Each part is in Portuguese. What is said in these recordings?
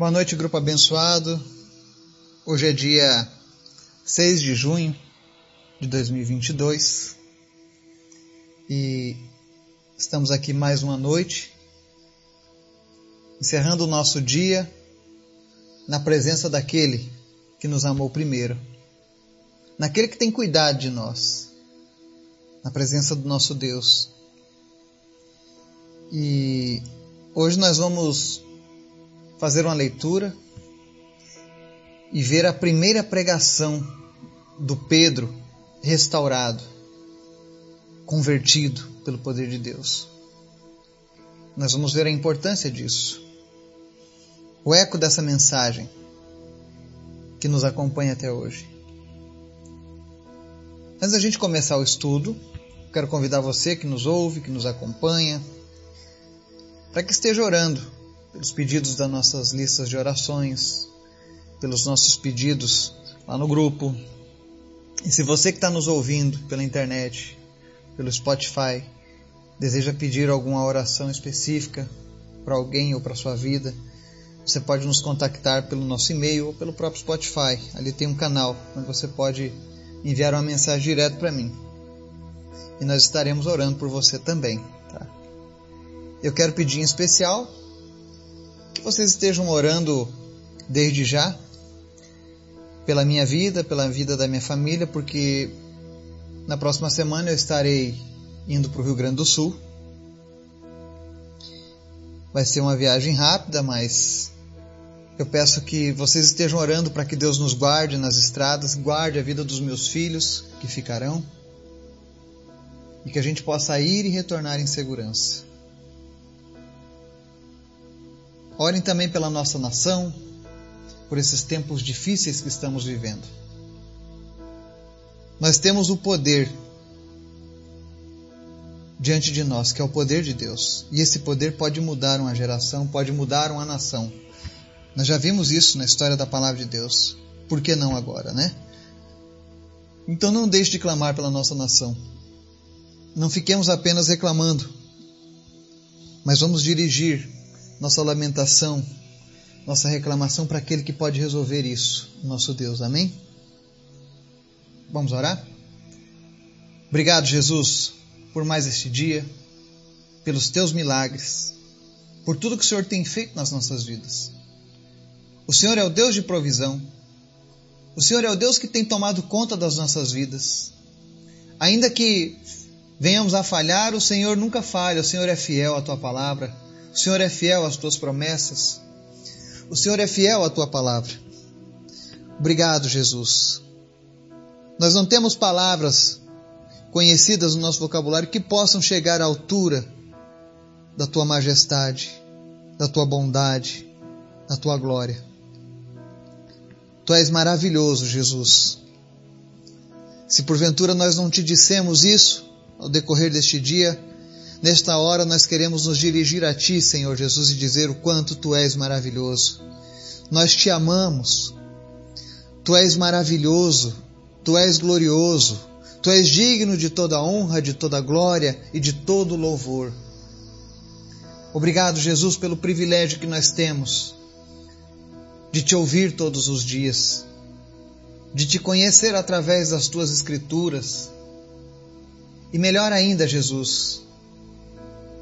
Boa noite, grupo abençoado. Hoje é dia 6 de junho de 2022 e estamos aqui mais uma noite, encerrando o nosso dia na presença daquele que nos amou primeiro, naquele que tem cuidado de nós, na presença do nosso Deus. E hoje nós vamos fazer uma leitura e ver a primeira pregação do Pedro restaurado, convertido pelo poder de Deus. Nós vamos ver a importância disso, o eco dessa mensagem que nos acompanha até hoje. Antes da gente começar o estudo, quero convidar você que nos ouve, que nos acompanha, para que esteja orando pelos pedidos das nossas listas de orações, pelos nossos pedidos lá no grupo. E se você que está nos ouvindo pela internet, pelo Spotify, deseja pedir alguma oração específica para alguém ou para sua vida, você pode nos contactar pelo nosso e-mail ou pelo próprio Spotify. Ali tem um canal onde você pode enviar uma mensagem direto para mim. E nós estaremos orando por você também. Tá? Eu quero pedir em especial que vocês estejam orando desde já pela minha vida, pela vida da minha família, porque na próxima semana eu estarei indo para o Rio Grande do Sul. Vai ser uma viagem rápida, mas eu peço que vocês estejam orando para que Deus nos guarde nas estradas, guarde a vida dos meus filhos que ficarão e que a gente possa ir e retornar em segurança. Orem também pela nossa nação, por esses tempos difíceis que estamos vivendo. Nós temos o poder diante de nós, que é o poder de Deus. E esse poder pode mudar uma geração, pode mudar uma nação. Nós já vimos isso na história da palavra de Deus. Por que não agora, né? Então não deixe de clamar pela nossa nação. Não fiquemos apenas reclamando, mas vamos dirigir nossa lamentação, nossa reclamação para aquele que pode resolver isso, nosso Deus. Amém? Vamos orar? Obrigado, Jesus, por mais este dia, pelos teus milagres, por tudo que o Senhor tem feito nas nossas vidas. O Senhor é o Deus de provisão. O Senhor é o Deus que tem tomado conta das nossas vidas. Ainda que venhamos a falhar, o Senhor nunca falha, o Senhor é fiel à tua palavra. O Senhor é fiel às tuas promessas. O Senhor é fiel à tua palavra. Obrigado, Jesus. Nós não temos palavras conhecidas no nosso vocabulário que possam chegar à altura da tua majestade, da tua bondade, da tua glória. Tu és maravilhoso, Jesus. Se porventura nós não te dissemos isso ao decorrer deste dia, Nesta hora nós queremos nos dirigir a Ti, Senhor Jesus, e dizer o quanto Tu és maravilhoso. Nós te amamos. Tu és maravilhoso. Tu és glorioso. Tu és digno de toda honra, de toda glória e de todo louvor. Obrigado, Jesus, pelo privilégio que nós temos de te ouvir todos os dias, de te conhecer através das tuas escrituras. E melhor ainda, Jesus,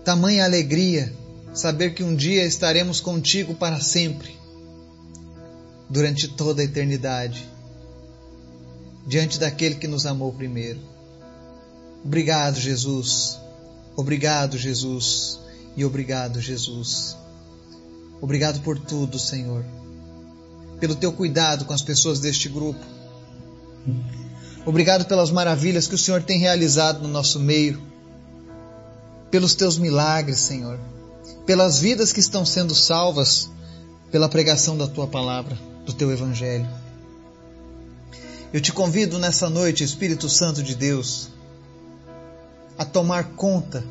Tamanha alegria saber que um dia estaremos contigo para sempre, durante toda a eternidade, diante daquele que nos amou primeiro. Obrigado, Jesus. Obrigado, Jesus. E obrigado, Jesus. Obrigado por tudo, Senhor. Pelo teu cuidado com as pessoas deste grupo. Obrigado pelas maravilhas que o Senhor tem realizado no nosso meio pelos teus milagres, Senhor, pelas vidas que estão sendo salvas pela pregação da tua palavra, do teu evangelho. Eu te convido nessa noite, Espírito Santo de Deus, a tomar conta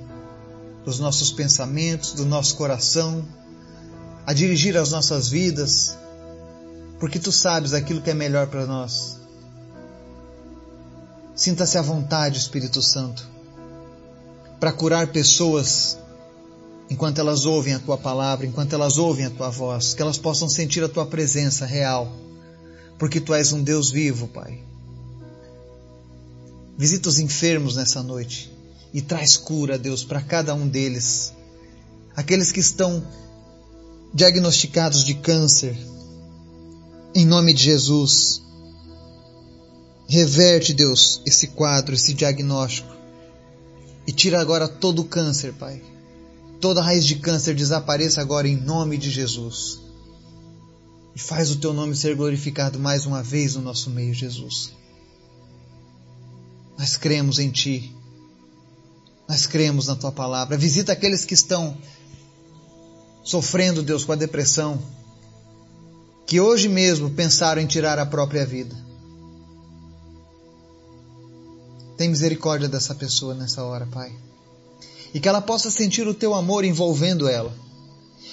dos nossos pensamentos, do nosso coração, a dirigir as nossas vidas, porque tu sabes aquilo que é melhor para nós. Sinta-se à vontade, Espírito Santo para curar pessoas enquanto elas ouvem a tua palavra, enquanto elas ouvem a tua voz, que elas possam sentir a tua presença real, porque tu és um Deus vivo, Pai. Visita os enfermos nessa noite e traz cura, Deus, para cada um deles. Aqueles que estão diagnosticados de câncer, em nome de Jesus. Reverte, Deus, esse quadro, esse diagnóstico. E tira agora todo o câncer, Pai. Toda raiz de câncer desapareça agora em nome de Jesus. E faz o teu nome ser glorificado mais uma vez no nosso meio, Jesus. Nós cremos em Ti. Nós cremos na Tua palavra. Visita aqueles que estão sofrendo, Deus, com a depressão, que hoje mesmo pensaram em tirar a própria vida. Tem misericórdia dessa pessoa nessa hora, Pai. E que ela possa sentir o teu amor envolvendo ela.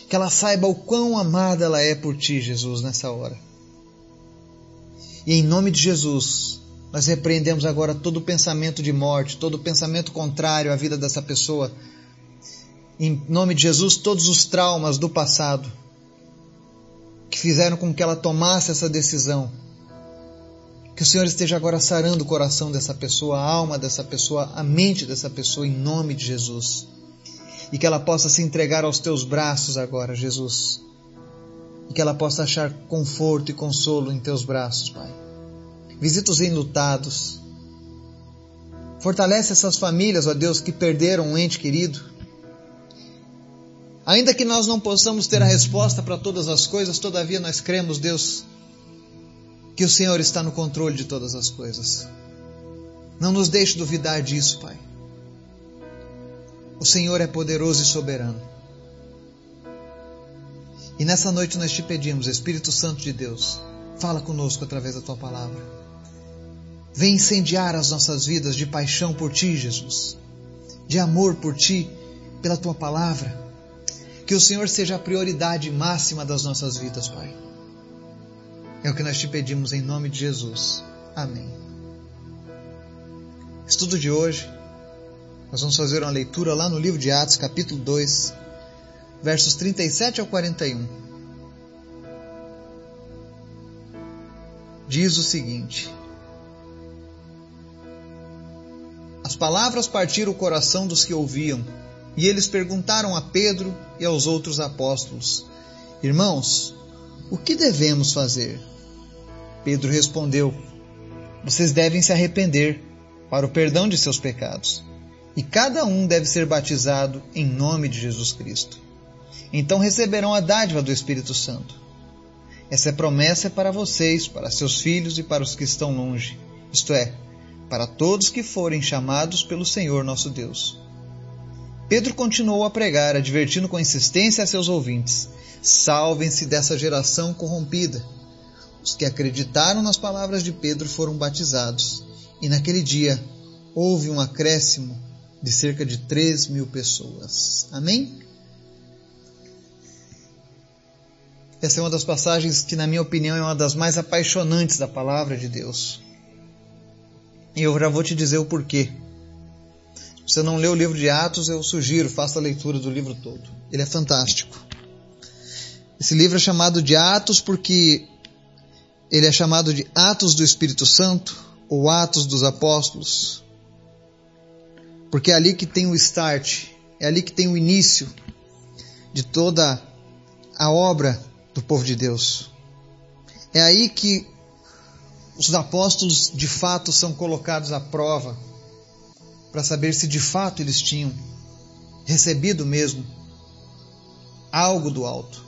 Que ela saiba o quão amada ela é por ti, Jesus, nessa hora. E em nome de Jesus, nós repreendemos agora todo pensamento de morte, todo pensamento contrário à vida dessa pessoa. Em nome de Jesus, todos os traumas do passado que fizeram com que ela tomasse essa decisão que o Senhor esteja agora sarando o coração dessa pessoa, a alma dessa pessoa, a mente dessa pessoa, em nome de Jesus. E que ela possa se entregar aos teus braços agora, Jesus. E que ela possa achar conforto e consolo em teus braços, Pai. Visita os enlutados. Fortalece essas famílias, ó Deus, que perderam um ente querido. Ainda que nós não possamos ter a resposta para todas as coisas, todavia nós cremos, Deus, que o Senhor está no controle de todas as coisas. Não nos deixe duvidar disso, Pai. O Senhor é poderoso e soberano. E nessa noite nós te pedimos, Espírito Santo de Deus, fala conosco através da tua palavra. Vem incendiar as nossas vidas de paixão por ti, Jesus, de amor por ti, pela tua palavra. Que o Senhor seja a prioridade máxima das nossas vidas, Pai. É o que nós te pedimos em nome de Jesus. Amém. Estudo de hoje, nós vamos fazer uma leitura lá no livro de Atos, capítulo 2, versos 37 ao 41. Diz o seguinte: As palavras partiram o coração dos que ouviam, e eles perguntaram a Pedro e aos outros apóstolos: Irmãos, o que devemos fazer? Pedro respondeu: Vocês devem se arrepender para o perdão de seus pecados, e cada um deve ser batizado em nome de Jesus Cristo. Então receberão a dádiva do Espírito Santo. Essa promessa é para vocês, para seus filhos e para os que estão longe, isto é, para todos que forem chamados pelo Senhor nosso Deus. Pedro continuou a pregar, advertindo com insistência a seus ouvintes: Salvem-se dessa geração corrompida. Os que acreditaram nas palavras de Pedro foram batizados, e naquele dia houve um acréscimo de cerca de 3 mil pessoas. Amém? Essa é uma das passagens que, na minha opinião, é uma das mais apaixonantes da palavra de Deus. E eu já vou te dizer o porquê. Se você não leu o livro de Atos, eu sugiro, faça a leitura do livro todo. Ele é fantástico. Esse livro é chamado de Atos porque ele é chamado de Atos do Espírito Santo ou Atos dos Apóstolos, porque é ali que tem o start, é ali que tem o início de toda a obra do povo de Deus. É aí que os apóstolos de fato são colocados à prova para saber se de fato eles tinham recebido mesmo algo do alto.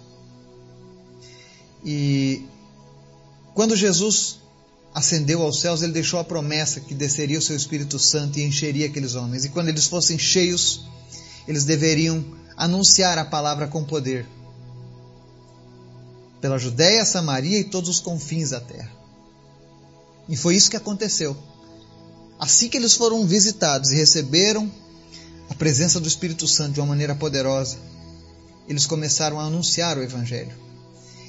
E quando Jesus ascendeu aos céus, ele deixou a promessa que desceria o seu Espírito Santo e encheria aqueles homens. E quando eles fossem cheios, eles deveriam anunciar a palavra com poder pela Judéia, Samaria e todos os confins da terra. E foi isso que aconteceu. Assim que eles foram visitados e receberam a presença do Espírito Santo de uma maneira poderosa, eles começaram a anunciar o Evangelho.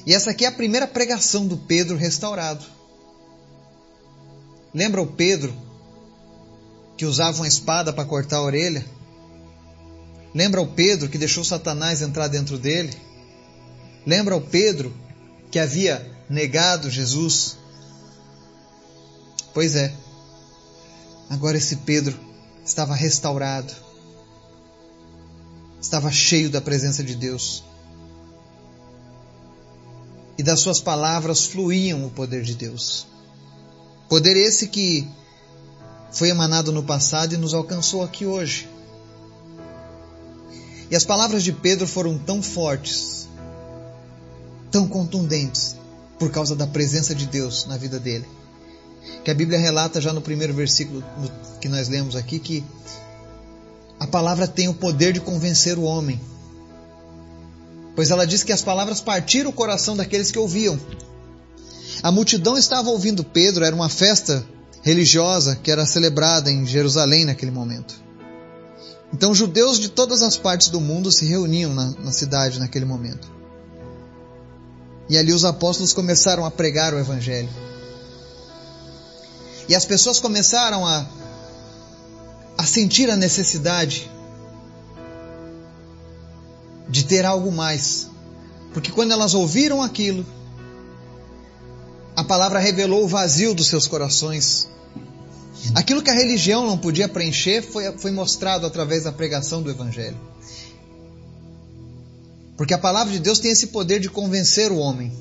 E essa aqui é a primeira pregação do Pedro restaurado. Lembra o Pedro que usava uma espada para cortar a orelha? Lembra o Pedro que deixou Satanás entrar dentro dele? Lembra o Pedro que havia negado Jesus? Pois é, agora esse Pedro estava restaurado, estava cheio da presença de Deus. E das suas palavras fluíam o poder de Deus. Poder esse que foi emanado no passado e nos alcançou aqui hoje. E as palavras de Pedro foram tão fortes, tão contundentes, por causa da presença de Deus na vida dele, que a Bíblia relata já no primeiro versículo que nós lemos aqui que a palavra tem o poder de convencer o homem. Pois ela diz que as palavras partiram o coração daqueles que ouviam. A multidão estava ouvindo Pedro, era uma festa religiosa que era celebrada em Jerusalém naquele momento. Então, judeus de todas as partes do mundo se reuniam na, na cidade naquele momento. E ali os apóstolos começaram a pregar o Evangelho. E as pessoas começaram a, a sentir a necessidade de ter algo mais. Porque quando elas ouviram aquilo, a palavra revelou o vazio dos seus corações. Aquilo que a religião não podia preencher foi, foi mostrado através da pregação do Evangelho. Porque a palavra de Deus tem esse poder de convencer o homem,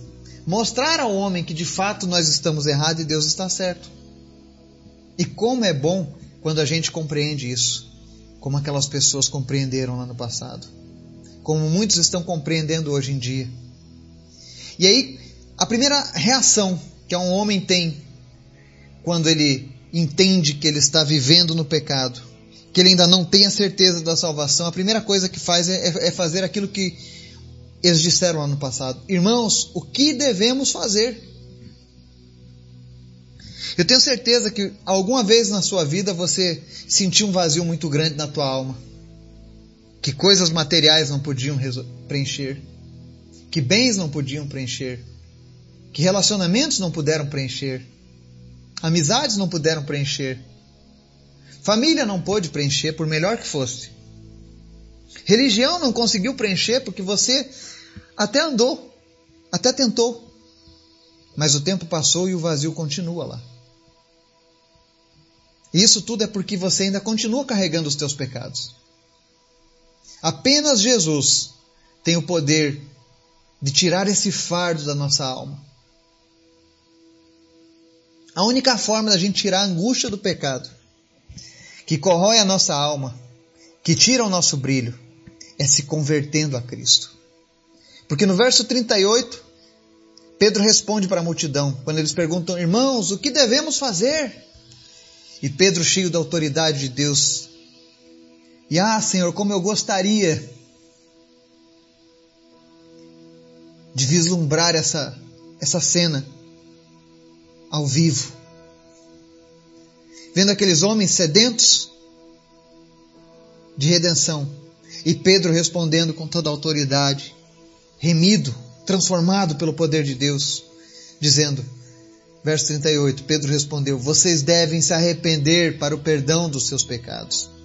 mostrar ao homem que de fato nós estamos errados e Deus está certo. E como é bom quando a gente compreende isso, como aquelas pessoas compreenderam lá no passado, como muitos estão compreendendo hoje em dia. E aí, a primeira reação que um homem tem quando ele entende que ele está vivendo no pecado, que ele ainda não tem a certeza da salvação, a primeira coisa que faz é, é fazer aquilo que eles disseram lá no passado: Irmãos, o que devemos fazer? Eu tenho certeza que alguma vez na sua vida você sentiu um vazio muito grande na tua alma, que coisas materiais não podiam preencher, que bens não podiam preencher, que relacionamentos não puderam preencher Amizades não puderam preencher. Família não pôde preencher, por melhor que fosse. Religião não conseguiu preencher porque você até andou, até tentou. Mas o tempo passou e o vazio continua lá. Isso tudo é porque você ainda continua carregando os teus pecados. Apenas Jesus tem o poder de tirar esse fardo da nossa alma. A única forma da gente tirar a angústia do pecado, que corrói a nossa alma, que tira o nosso brilho, é se convertendo a Cristo. Porque no verso 38, Pedro responde para a multidão, quando eles perguntam, irmãos, o que devemos fazer? E Pedro, cheio da autoridade de Deus, e ah, Senhor, como eu gostaria de vislumbrar essa, essa cena ao vivo. Vendo aqueles homens sedentos de redenção e Pedro respondendo com toda autoridade, remido, transformado pelo poder de Deus, dizendo, verso 38, Pedro respondeu: Vocês devem se arrepender para o perdão dos seus pecados.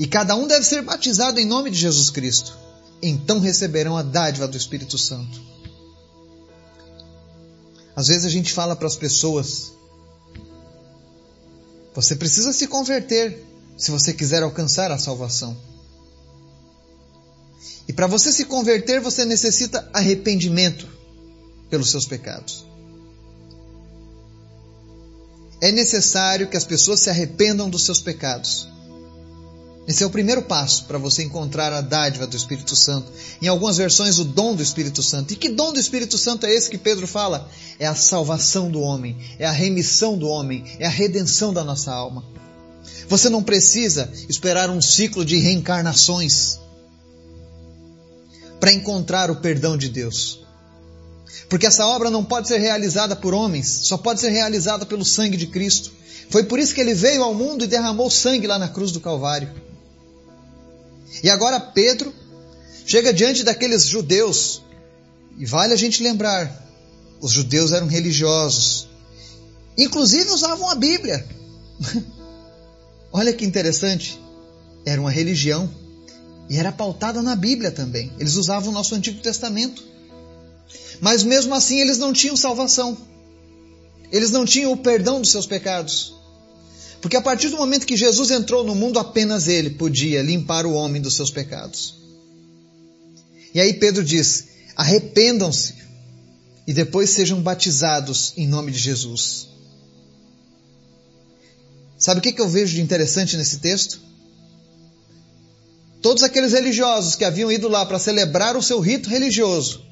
E cada um deve ser batizado em nome de Jesus Cristo. Então receberão a dádiva do Espírito Santo. Às vezes a gente fala para as pessoas: você precisa se converter se você quiser alcançar a salvação. E para você se converter, você necessita arrependimento pelos seus pecados. É necessário que as pessoas se arrependam dos seus pecados. Esse é o primeiro passo para você encontrar a dádiva do Espírito Santo. Em algumas versões, o dom do Espírito Santo. E que dom do Espírito Santo é esse que Pedro fala? É a salvação do homem, é a remissão do homem, é a redenção da nossa alma. Você não precisa esperar um ciclo de reencarnações para encontrar o perdão de Deus. Porque essa obra não pode ser realizada por homens, só pode ser realizada pelo sangue de Cristo. Foi por isso que ele veio ao mundo e derramou sangue lá na cruz do Calvário. E agora Pedro chega diante daqueles judeus, e vale a gente lembrar: os judeus eram religiosos, inclusive usavam a Bíblia. Olha que interessante, era uma religião, E era pautada na Bíblia também. Eles usavam o nosso Antigo Testamento. Mas mesmo assim eles não tinham salvação. Eles não tinham o perdão dos seus pecados. Porque a partir do momento que Jesus entrou no mundo, apenas ele podia limpar o homem dos seus pecados. E aí Pedro diz: arrependam-se e depois sejam batizados em nome de Jesus. Sabe o que eu vejo de interessante nesse texto? Todos aqueles religiosos que haviam ido lá para celebrar o seu rito religioso,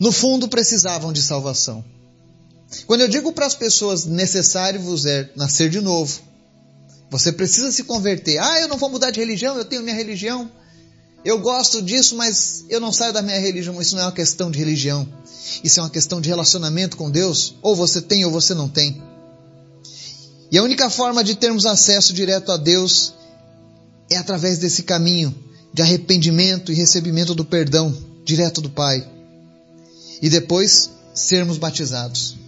no fundo precisavam de salvação. Quando eu digo para as pessoas necessário vos é nascer de novo, você precisa se converter. Ah, eu não vou mudar de religião, eu tenho minha religião. Eu gosto disso, mas eu não saio da minha religião. Isso não é uma questão de religião. Isso é uma questão de relacionamento com Deus. Ou você tem ou você não tem. E a única forma de termos acesso direto a Deus é através desse caminho de arrependimento e recebimento do perdão direto do Pai. E depois sermos batizados.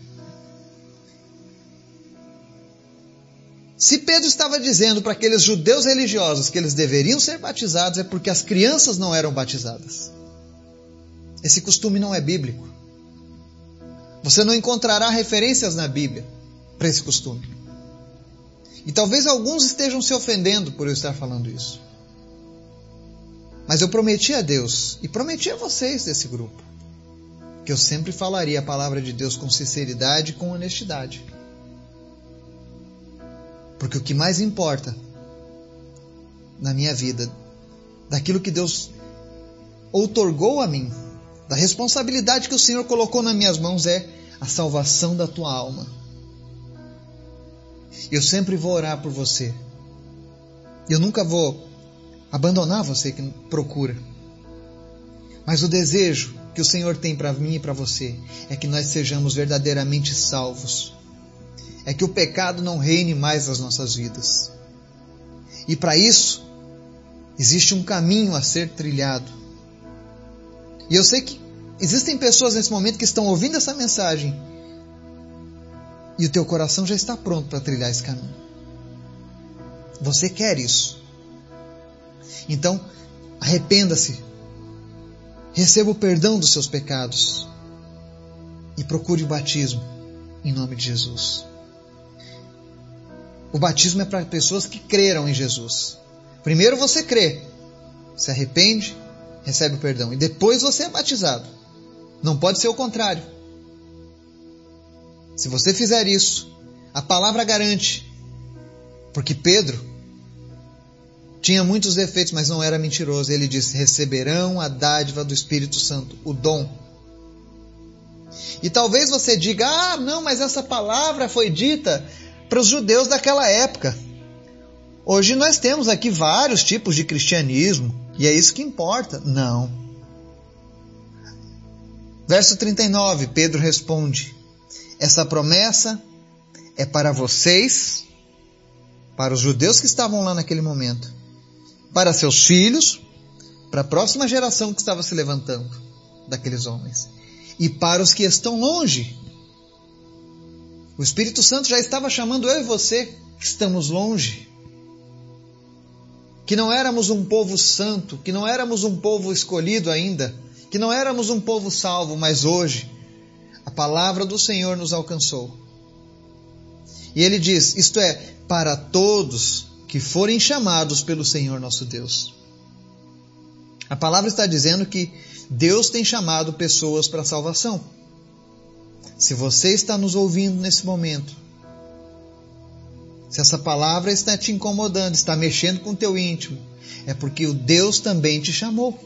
Se Pedro estava dizendo para aqueles judeus religiosos que eles deveriam ser batizados, é porque as crianças não eram batizadas. Esse costume não é bíblico. Você não encontrará referências na Bíblia para esse costume. E talvez alguns estejam se ofendendo por eu estar falando isso. Mas eu prometi a Deus e prometi a vocês desse grupo que eu sempre falaria a palavra de Deus com sinceridade e com honestidade. Porque o que mais importa na minha vida, daquilo que Deus outorgou a mim, da responsabilidade que o Senhor colocou nas minhas mãos é a salvação da tua alma. Eu sempre vou orar por você. Eu nunca vou abandonar você que procura. Mas o desejo que o Senhor tem para mim e para você é que nós sejamos verdadeiramente salvos. É que o pecado não reine mais nas nossas vidas. E para isso, existe um caminho a ser trilhado. E eu sei que existem pessoas nesse momento que estão ouvindo essa mensagem e o teu coração já está pronto para trilhar esse caminho. Você quer isso. Então, arrependa-se. Receba o perdão dos seus pecados. E procure o batismo em nome de Jesus. O batismo é para pessoas que creram em Jesus. Primeiro você crê, se arrepende, recebe o perdão. E depois você é batizado. Não pode ser o contrário. Se você fizer isso, a palavra garante. Porque Pedro tinha muitos defeitos, mas não era mentiroso. Ele disse: receberão a dádiva do Espírito Santo, o dom. E talvez você diga: ah, não, mas essa palavra foi dita para os judeus daquela época. Hoje nós temos aqui vários tipos de cristianismo e é isso que importa. Não. Verso 39, Pedro responde: essa promessa é para vocês, para os judeus que estavam lá naquele momento, para seus filhos, para a próxima geração que estava se levantando daqueles homens, e para os que estão longe. O Espírito Santo já estava chamando eu e você, que estamos longe, que não éramos um povo santo, que não éramos um povo escolhido ainda, que não éramos um povo salvo, mas hoje a palavra do Senhor nos alcançou. E ele diz: Isto é, para todos que forem chamados pelo Senhor nosso Deus. A palavra está dizendo que Deus tem chamado pessoas para a salvação. Se você está nos ouvindo nesse momento, se essa palavra está te incomodando, está mexendo com o teu íntimo, é porque o Deus também te chamou.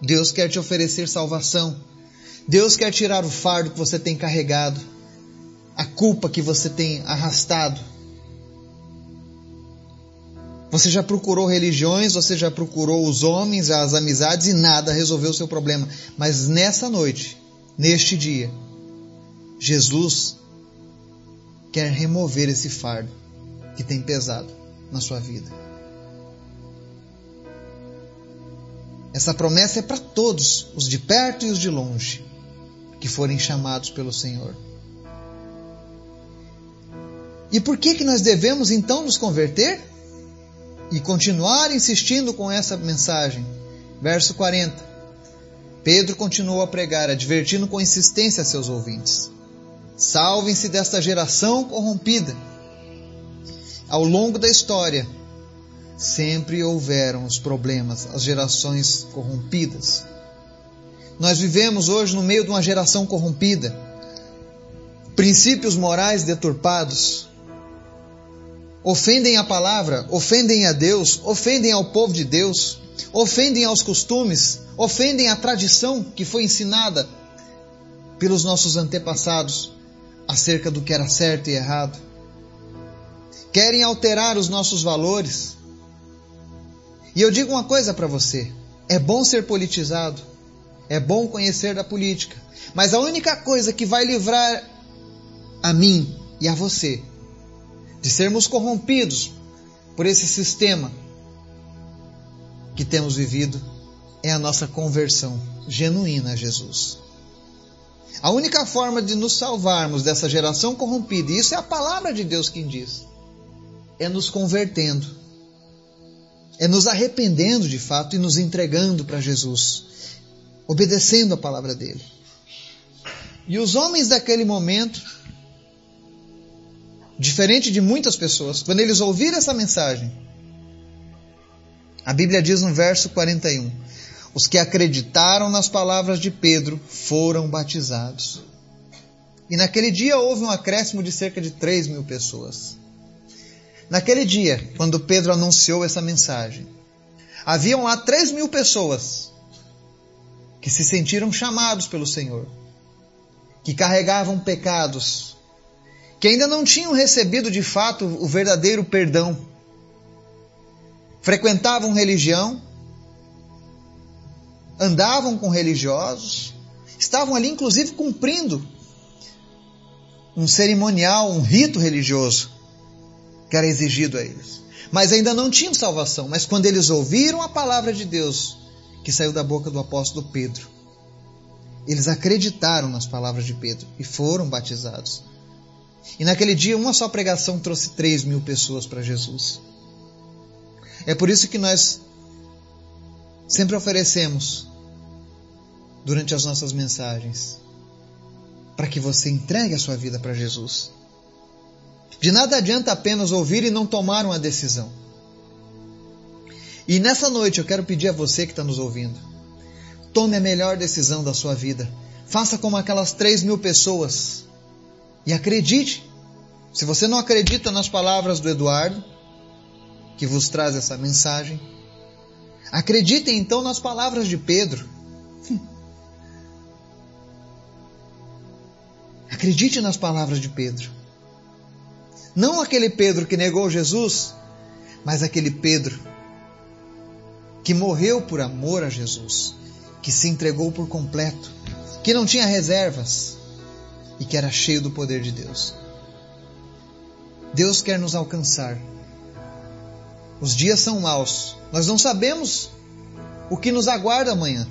Deus quer te oferecer salvação. Deus quer tirar o fardo que você tem carregado, a culpa que você tem arrastado. Você já procurou religiões, você já procurou os homens, as amizades e nada resolveu o seu problema. Mas nessa noite, neste dia, Jesus quer remover esse fardo que tem pesado na sua vida. Essa promessa é para todos, os de perto e os de longe que forem chamados pelo Senhor. E por que que nós devemos então nos converter? e continuar insistindo com essa mensagem. Verso 40. Pedro continuou a pregar, advertindo com insistência a seus ouvintes: Salvem-se desta geração corrompida. Ao longo da história, sempre houveram os problemas, as gerações corrompidas. Nós vivemos hoje no meio de uma geração corrompida, princípios morais deturpados, ofendem a palavra, ofendem a Deus, ofendem ao povo de Deus, ofendem aos costumes, ofendem a tradição que foi ensinada pelos nossos antepassados acerca do que era certo e errado. Querem alterar os nossos valores. E eu digo uma coisa para você: é bom ser politizado, é bom conhecer da política, mas a única coisa que vai livrar a mim e a você de sermos corrompidos por esse sistema que temos vivido é a nossa conversão genuína a Jesus. A única forma de nos salvarmos dessa geração corrompida, e isso é a palavra de Deus quem diz, é nos convertendo, é nos arrependendo de fato e nos entregando para Jesus, obedecendo a palavra dele. E os homens daquele momento Diferente de muitas pessoas, quando eles ouviram essa mensagem, a Bíblia diz no verso 41: Os que acreditaram nas palavras de Pedro foram batizados. E naquele dia houve um acréscimo de cerca de 3 mil pessoas. Naquele dia, quando Pedro anunciou essa mensagem, haviam lá 3 mil pessoas que se sentiram chamados pelo Senhor, que carregavam pecados que ainda não tinham recebido de fato o verdadeiro perdão. Frequentavam religião, andavam com religiosos, estavam ali inclusive cumprindo um cerimonial, um rito religioso que era exigido a eles. Mas ainda não tinham salvação. Mas quando eles ouviram a palavra de Deus que saiu da boca do apóstolo Pedro, eles acreditaram nas palavras de Pedro e foram batizados. E naquele dia, uma só pregação trouxe 3 mil pessoas para Jesus. É por isso que nós sempre oferecemos, durante as nossas mensagens, para que você entregue a sua vida para Jesus. De nada adianta apenas ouvir e não tomar uma decisão. E nessa noite eu quero pedir a você que está nos ouvindo: tome a melhor decisão da sua vida. Faça como aquelas 3 mil pessoas e acredite. Se você não acredita nas palavras do Eduardo, que vos traz essa mensagem, acredite então nas palavras de Pedro. Acredite nas palavras de Pedro. Não aquele Pedro que negou Jesus, mas aquele Pedro que morreu por amor a Jesus, que se entregou por completo, que não tinha reservas, e que era cheio do poder de Deus. Deus quer nos alcançar. Os dias são maus. Nós não sabemos o que nos aguarda amanhã.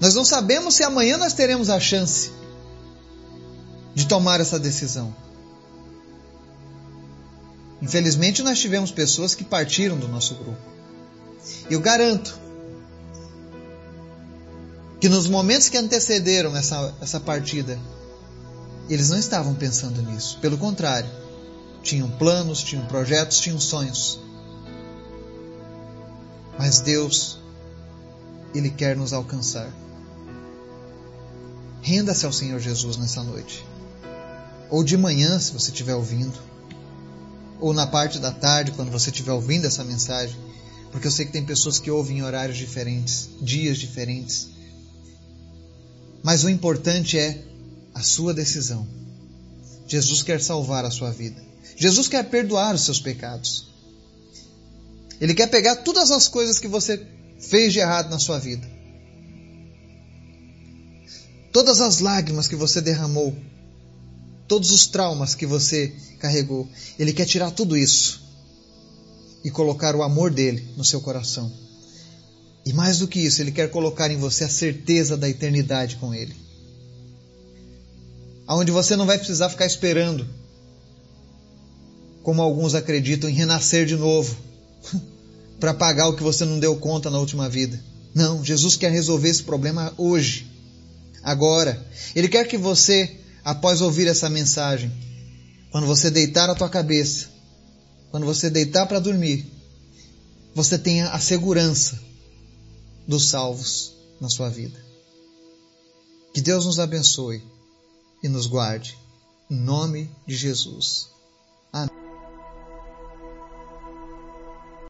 Nós não sabemos se amanhã nós teremos a chance de tomar essa decisão. Infelizmente, nós tivemos pessoas que partiram do nosso grupo. Eu garanto que nos momentos que antecederam essa, essa partida, eles não estavam pensando nisso. Pelo contrário, tinham planos, tinham projetos, tinham sonhos. Mas Deus, Ele quer nos alcançar. Renda-se ao Senhor Jesus nessa noite. Ou de manhã, se você estiver ouvindo. Ou na parte da tarde, quando você estiver ouvindo essa mensagem. Porque eu sei que tem pessoas que ouvem em horários diferentes, dias diferentes. Mas o importante é a sua decisão. Jesus quer salvar a sua vida. Jesus quer perdoar os seus pecados. Ele quer pegar todas as coisas que você fez de errado na sua vida. Todas as lágrimas que você derramou, todos os traumas que você carregou, ele quer tirar tudo isso e colocar o amor dele no seu coração. E mais do que isso, Ele quer colocar em você a certeza da eternidade com Ele. Onde você não vai precisar ficar esperando como alguns acreditam, em renascer de novo, para pagar o que você não deu conta na última vida. Não, Jesus quer resolver esse problema hoje, agora. Ele quer que você, após ouvir essa mensagem, quando você deitar a tua cabeça, quando você deitar para dormir, você tenha a segurança dos salvos na sua vida. Que Deus nos abençoe e nos guarde. Em nome de Jesus. Amém.